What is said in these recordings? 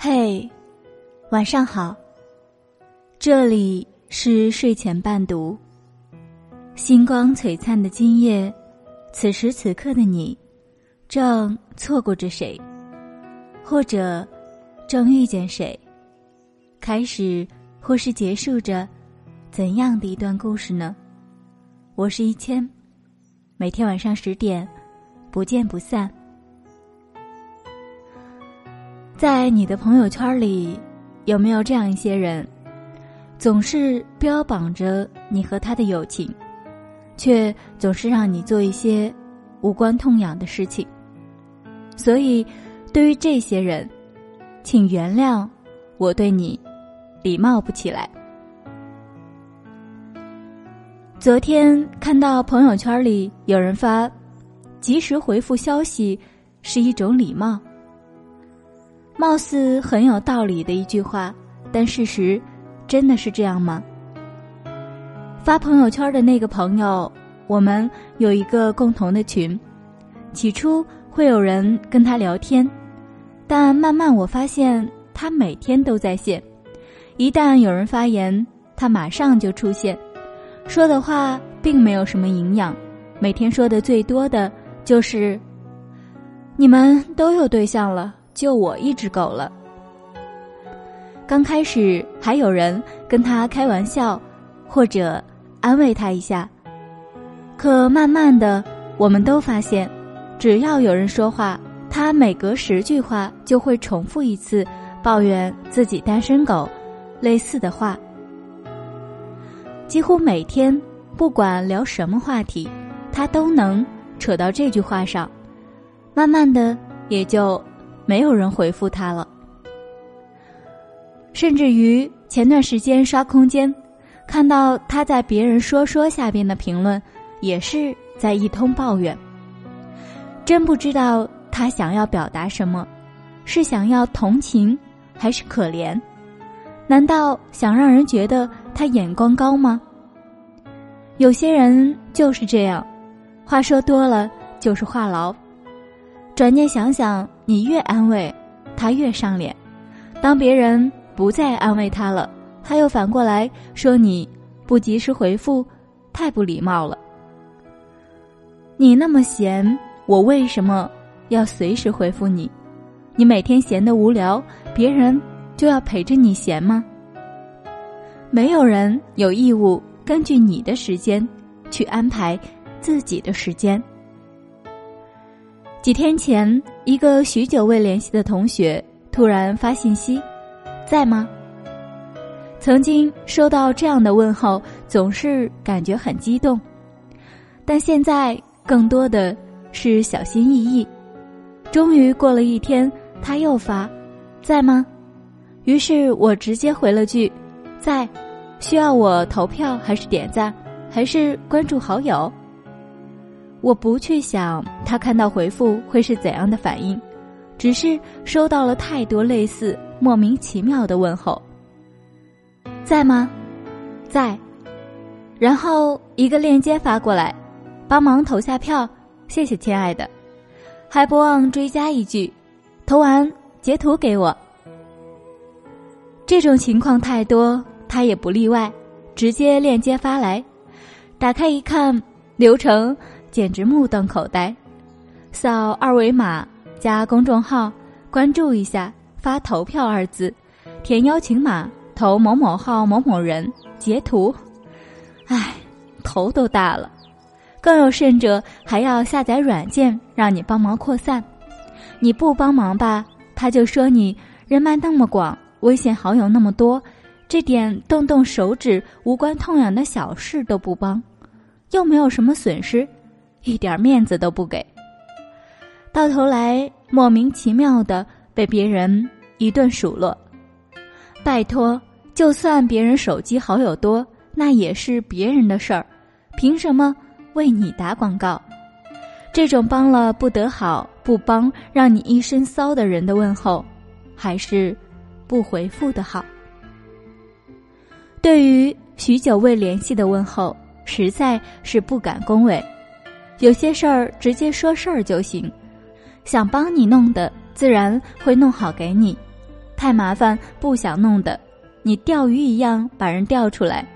嘿，晚上好。这里是睡前伴读。星光璀璨的今夜，此时此刻的你，正错过着谁，或者正遇见谁，开始或是结束着怎样的一段故事呢？我是一千，每天晚上十点，不见不散。在你的朋友圈里，有没有这样一些人，总是标榜着你和他的友情，却总是让你做一些无关痛痒的事情？所以，对于这些人，请原谅我对你礼貌不起来。昨天看到朋友圈里有人发，及时回复消息是一种礼貌。貌似很有道理的一句话，但事实真的是这样吗？发朋友圈的那个朋友，我们有一个共同的群，起初会有人跟他聊天，但慢慢我发现他每天都在线，一旦有人发言，他马上就出现，说的话并没有什么营养，每天说的最多的就是：“你们都有对象了。”就我一只狗了。刚开始还有人跟他开玩笑，或者安慰他一下，可慢慢的，我们都发现，只要有人说话，他每隔十句话就会重复一次抱怨自己单身狗，类似的话。几乎每天，不管聊什么话题，他都能扯到这句话上，慢慢的也就。没有人回复他了，甚至于前段时间刷空间，看到他在别人说说下边的评论，也是在一通抱怨。真不知道他想要表达什么，是想要同情，还是可怜？难道想让人觉得他眼光高吗？有些人就是这样，话说多了就是话痨。转念想想，你越安慰，他越上脸；当别人不再安慰他了，他又反过来说你不及时回复，太不礼貌了。你那么闲，我为什么要随时回复你？你每天闲得无聊，别人就要陪着你闲吗？没有人有义务根据你的时间去安排自己的时间。几天前，一个许久未联系的同学突然发信息：“在吗？”曾经收到这样的问候，总是感觉很激动，但现在更多的是小心翼翼。终于过了一天，他又发：“在吗？”于是我直接回了句：“在。”需要我投票还是点赞，还是关注好友？我不去想他看到回复会是怎样的反应，只是收到了太多类似莫名其妙的问候。在吗？在。然后一个链接发过来，帮忙投下票，谢谢亲爱的。还不忘追加一句，投完截图给我。这种情况太多，他也不例外，直接链接发来，打开一看，流程。简直目瞪口呆，扫二维码加公众号，关注一下，发投票二字，填邀请码，投某某号某某人，截图。唉，头都大了。更有甚者，还要下载软件让你帮忙扩散。你不帮忙吧，他就说你人脉那么广，微信好友那么多，这点动动手指无关痛痒的小事都不帮，又没有什么损失。一点面子都不给，到头来莫名其妙的被别人一顿数落。拜托，就算别人手机好友多，那也是别人的事儿，凭什么为你打广告？这种帮了不得好，不帮让你一身骚的人的问候，还是不回复的好。对于许久未联系的问候，实在是不敢恭维。有些事儿直接说事儿就行，想帮你弄的自然会弄好给你，太麻烦，不想弄的，你钓鱼一样把人钓出来，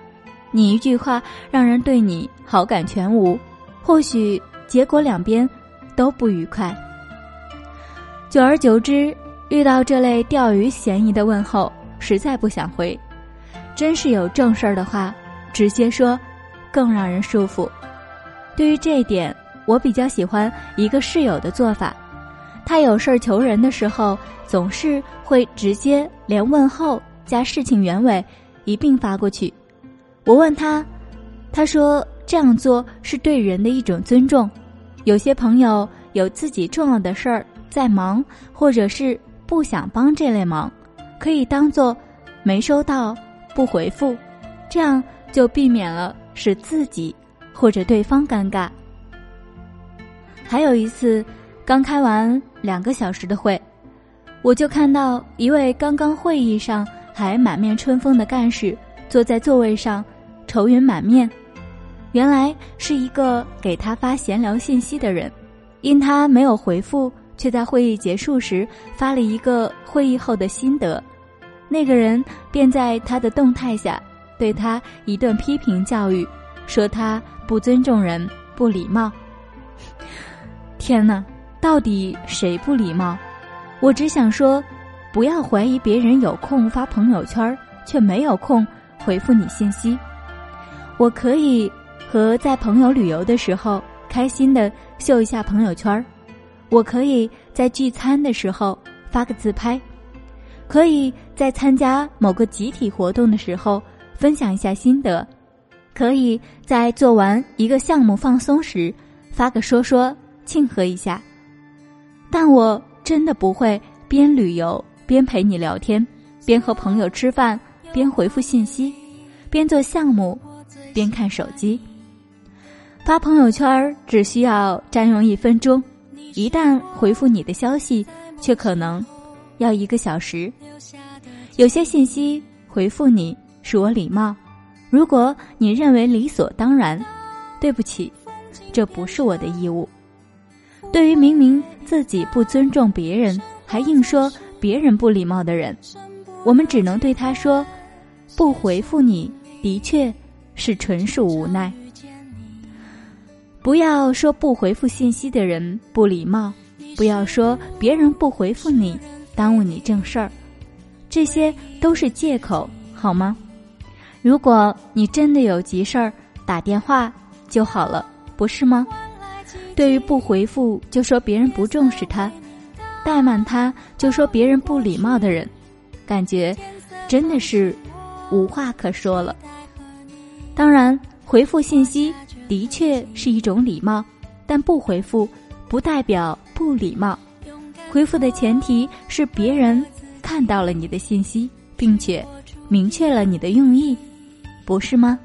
你一句话让人对你好感全无，或许结果两边都不愉快。久而久之，遇到这类钓鱼嫌疑的问候，实在不想回。真是有正事儿的话，直接说，更让人舒服。对于这一点，我比较喜欢一个室友的做法。他有事儿求人的时候，总是会直接连问候加事情原委一并发过去。我问他，他说这样做是对人的一种尊重。有些朋友有自己重要的事儿在忙，或者是不想帮这类忙，可以当做没收到不回复，这样就避免了使自己或者对方尴尬。还有一次。刚开完两个小时的会，我就看到一位刚刚会议上还满面春风的干事坐在座位上，愁云满面。原来是一个给他发闲聊信息的人，因他没有回复，却在会议结束时发了一个会议后的心得。那个人便在他的动态下对他一顿批评教育，说他不尊重人、不礼貌。天哪！到底谁不礼貌？我只想说，不要怀疑别人有空发朋友圈，却没有空回复你信息。我可以和在朋友旅游的时候开心的秀一下朋友圈，我可以在聚餐的时候发个自拍，可以在参加某个集体活动的时候分享一下心得，可以在做完一个项目放松时发个说说庆贺一下。但我真的不会边旅游边陪你聊天，边和朋友吃饭边回复信息，边做项目边看手机。发朋友圈只需要占用一分钟，一旦回复你的消息，却可能要一个小时。有些信息回复你是我礼貌，如果你认为理所当然，对不起，这不是我的义务。对于明明自己不尊重别人，还硬说别人不礼貌的人，我们只能对他说：“不回复你的确是纯属无奈。”不要说不回复信息的人不礼貌，不要说别人不回复你耽误你正事儿，这些都是借口，好吗？如果你真的有急事儿，打电话就好了，不是吗？对于不回复就说别人不重视他，怠慢他就说别人不礼貌的人，感觉真的是无话可说了。当然，回复信息的确是一种礼貌，但不回复不代表不礼貌。回复的前提是别人看到了你的信息，并且明确了你的用意，不是吗？